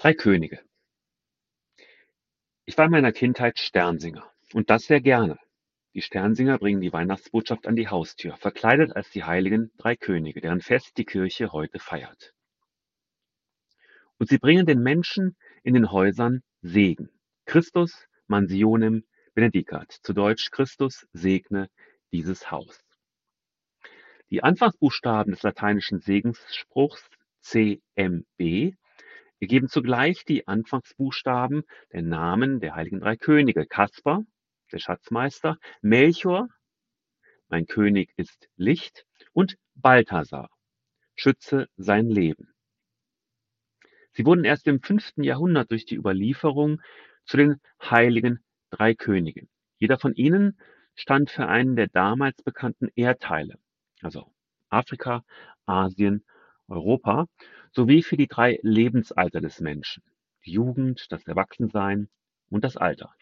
Drei Könige. Ich war in meiner Kindheit Sternsinger und das sehr gerne. Die Sternsinger bringen die Weihnachtsbotschaft an die Haustür, verkleidet als die heiligen drei Könige, deren Fest die Kirche heute feiert. Und sie bringen den Menschen in den Häusern Segen. Christus mansionem benedicat, zu Deutsch Christus segne dieses Haus. Die Anfangsbuchstaben des lateinischen Segensspruchs CMB ergeben zugleich die Anfangsbuchstaben der Namen der heiligen drei Könige: Kaspar, der Schatzmeister, Melchior, mein König ist Licht und Balthasar, schütze sein Leben. Sie wurden erst im fünften Jahrhundert durch die Überlieferung zu den heiligen drei Königen. Jeder von ihnen stand für einen der damals bekannten Erdteile, also Afrika, Asien, Europa sowie für die drei Lebensalter des Menschen: die Jugend, das Erwachsensein und das Alter.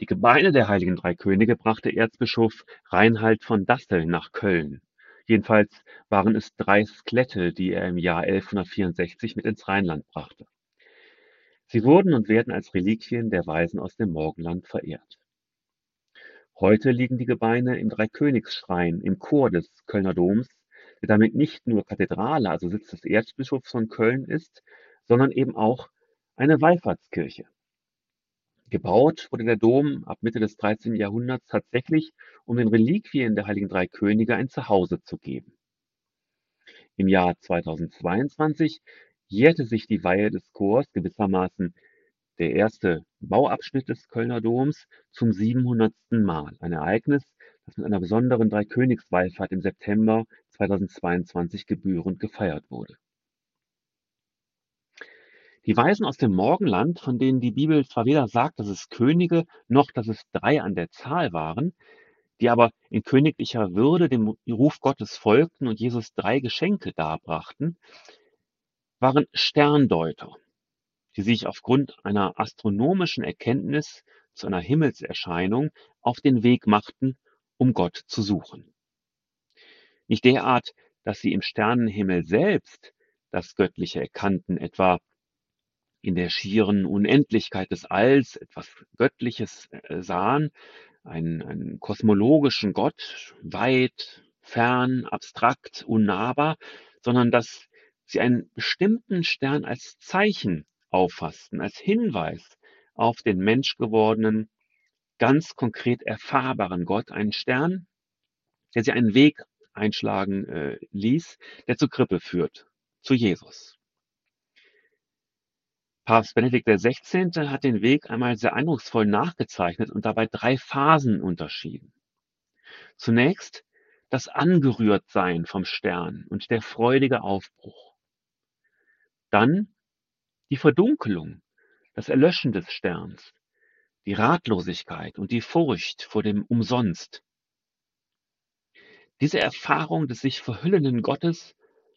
Die Gebeine der heiligen drei Könige brachte Erzbischof Reinhard von Dassel nach Köln. Jedenfalls waren es drei Skelette, die er im Jahr 1164 mit ins Rheinland brachte. Sie wurden und werden als Reliquien der Weisen aus dem Morgenland verehrt. Heute liegen die Gebeine im Dreikönigsschrein im Chor des Kölner Doms der damit nicht nur Kathedrale, also Sitz des Erzbischofs von Köln ist, sondern eben auch eine Wallfahrtskirche. Gebaut wurde der Dom ab Mitte des 13. Jahrhunderts tatsächlich, um den Reliquien der Heiligen Drei Könige ein Zuhause zu geben. Im Jahr 2022 jährte sich die Weihe des Chors gewissermaßen der erste Bauabschnitt des Kölner Doms zum 700. Mal. Ein Ereignis, das mit einer besonderen Dreikönigswallfahrt im September 2022 gebührend gefeiert wurde. Die Weisen aus dem Morgenland, von denen die Bibel zwar weder sagt, dass es Könige, noch dass es drei an der Zahl waren, die aber in königlicher Würde dem Ruf Gottes folgten und Jesus drei Geschenke darbrachten, waren Sterndeuter, die sich aufgrund einer astronomischen Erkenntnis zu einer Himmelserscheinung auf den Weg machten, um Gott zu suchen. Nicht derart, dass sie im Sternenhimmel selbst das Göttliche erkannten, etwa in der schieren Unendlichkeit des Alls etwas Göttliches äh, sahen, einen, einen kosmologischen Gott, weit, fern, abstrakt, unnahbar, sondern dass sie einen bestimmten Stern als Zeichen auffassten, als Hinweis auf den menschgewordenen, ganz konkret erfahrbaren Gott, einen Stern, der sie einen Weg einschlagen äh, ließ, der zur Krippe führt, zu Jesus. Papst Benedikt XVI. hat den Weg einmal sehr eindrucksvoll nachgezeichnet und dabei drei Phasen unterschieden. Zunächst das Angerührtsein vom Stern und der freudige Aufbruch. Dann die Verdunkelung, das Erlöschen des Sterns, die Ratlosigkeit und die Furcht vor dem Umsonst, diese Erfahrung des sich verhüllenden Gottes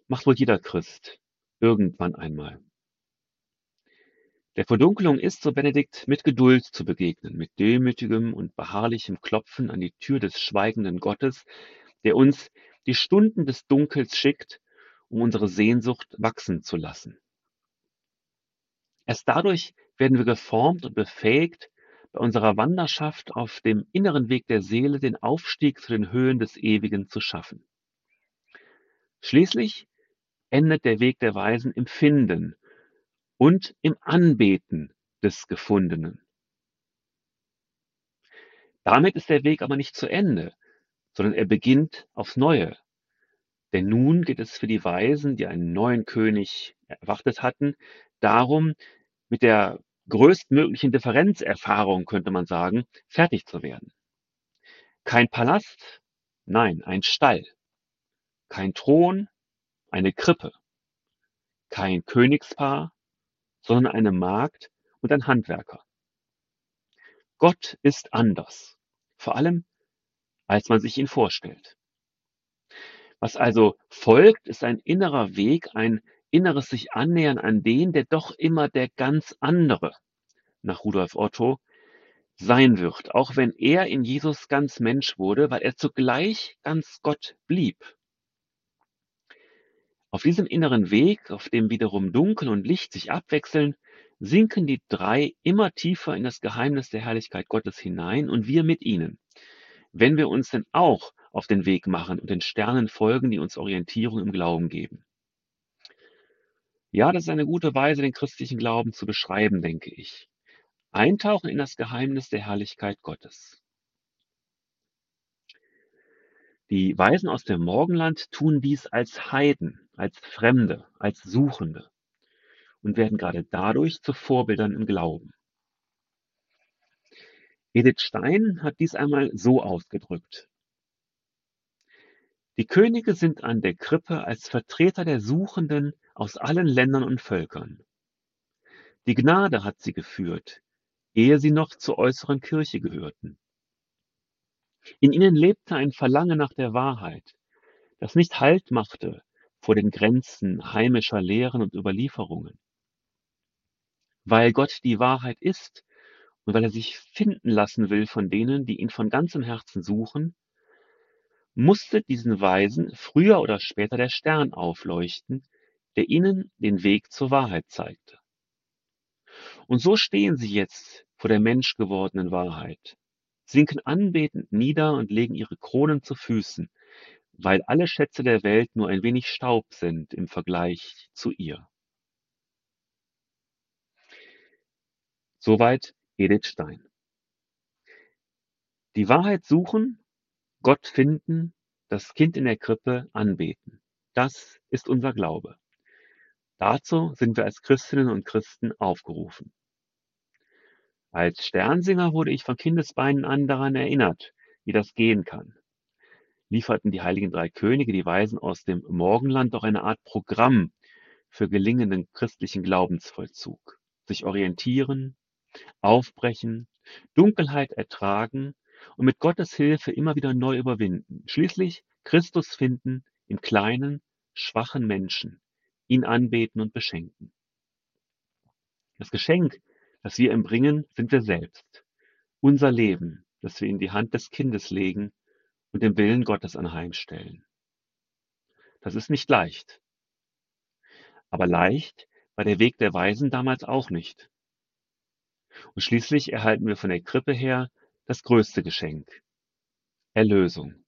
macht wohl jeder Christ irgendwann einmal. Der Verdunkelung ist, so Benedikt, mit Geduld zu begegnen, mit demütigem und beharrlichem Klopfen an die Tür des schweigenden Gottes, der uns die Stunden des Dunkels schickt, um unsere Sehnsucht wachsen zu lassen. Erst dadurch werden wir geformt und befähigt, bei unserer Wanderschaft auf dem inneren Weg der Seele den Aufstieg zu den Höhen des Ewigen zu schaffen. Schließlich endet der Weg der Weisen im Finden und im Anbeten des Gefundenen. Damit ist der Weg aber nicht zu Ende, sondern er beginnt aufs Neue. Denn nun geht es für die Weisen, die einen neuen König erwartet hatten, darum, mit der größtmöglichen Differenzerfahrung, könnte man sagen, fertig zu werden. Kein Palast, nein, ein Stall. Kein Thron, eine Krippe. Kein Königspaar, sondern eine Magd und ein Handwerker. Gott ist anders, vor allem als man sich ihn vorstellt. Was also folgt, ist ein innerer Weg, ein inneres sich annähern an den, der doch immer der ganz andere, nach Rudolf Otto, sein wird, auch wenn er in Jesus ganz Mensch wurde, weil er zugleich ganz Gott blieb. Auf diesem inneren Weg, auf dem wiederum Dunkel und Licht sich abwechseln, sinken die drei immer tiefer in das Geheimnis der Herrlichkeit Gottes hinein und wir mit ihnen. Wenn wir uns denn auch auf den Weg machen und den Sternen folgen, die uns Orientierung im Glauben geben. Ja, das ist eine gute Weise, den christlichen Glauben zu beschreiben, denke ich. Eintauchen in das Geheimnis der Herrlichkeit Gottes. Die Weisen aus dem Morgenland tun dies als Heiden, als Fremde, als Suchende und werden gerade dadurch zu Vorbildern im Glauben. Edith Stein hat dies einmal so ausgedrückt. Die Könige sind an der Krippe als Vertreter der Suchenden aus allen Ländern und Völkern. Die Gnade hat sie geführt, ehe sie noch zur äußeren Kirche gehörten. In ihnen lebte ein Verlangen nach der Wahrheit, das nicht Halt machte vor den Grenzen heimischer Lehren und Überlieferungen. Weil Gott die Wahrheit ist und weil er sich finden lassen will von denen, die ihn von ganzem Herzen suchen, musste diesen Weisen früher oder später der Stern aufleuchten, der ihnen den Weg zur Wahrheit zeigte. Und so stehen sie jetzt vor der menschgewordenen Wahrheit, sinken anbetend nieder und legen ihre Kronen zu Füßen, weil alle Schätze der Welt nur ein wenig Staub sind im Vergleich zu ihr. Soweit Edith Stein. Die Wahrheit suchen Gott finden, das Kind in der Krippe anbeten. Das ist unser Glaube. Dazu sind wir als Christinnen und Christen aufgerufen. Als Sternsinger wurde ich von Kindesbeinen an daran erinnert, wie das gehen kann. Lieferten die heiligen drei Könige, die Weisen aus dem Morgenland, doch eine Art Programm für gelingenden christlichen Glaubensvollzug. Sich orientieren, aufbrechen, Dunkelheit ertragen und mit Gottes Hilfe immer wieder neu überwinden. Schließlich Christus finden im kleinen, schwachen Menschen, ihn anbeten und beschenken. Das Geschenk, das wir ihm bringen, sind wir selbst. Unser Leben, das wir in die Hand des Kindes legen und dem Willen Gottes anheimstellen. Das ist nicht leicht. Aber leicht war der Weg der Weisen damals auch nicht. Und schließlich erhalten wir von der Krippe her das größte Geschenk, Erlösung.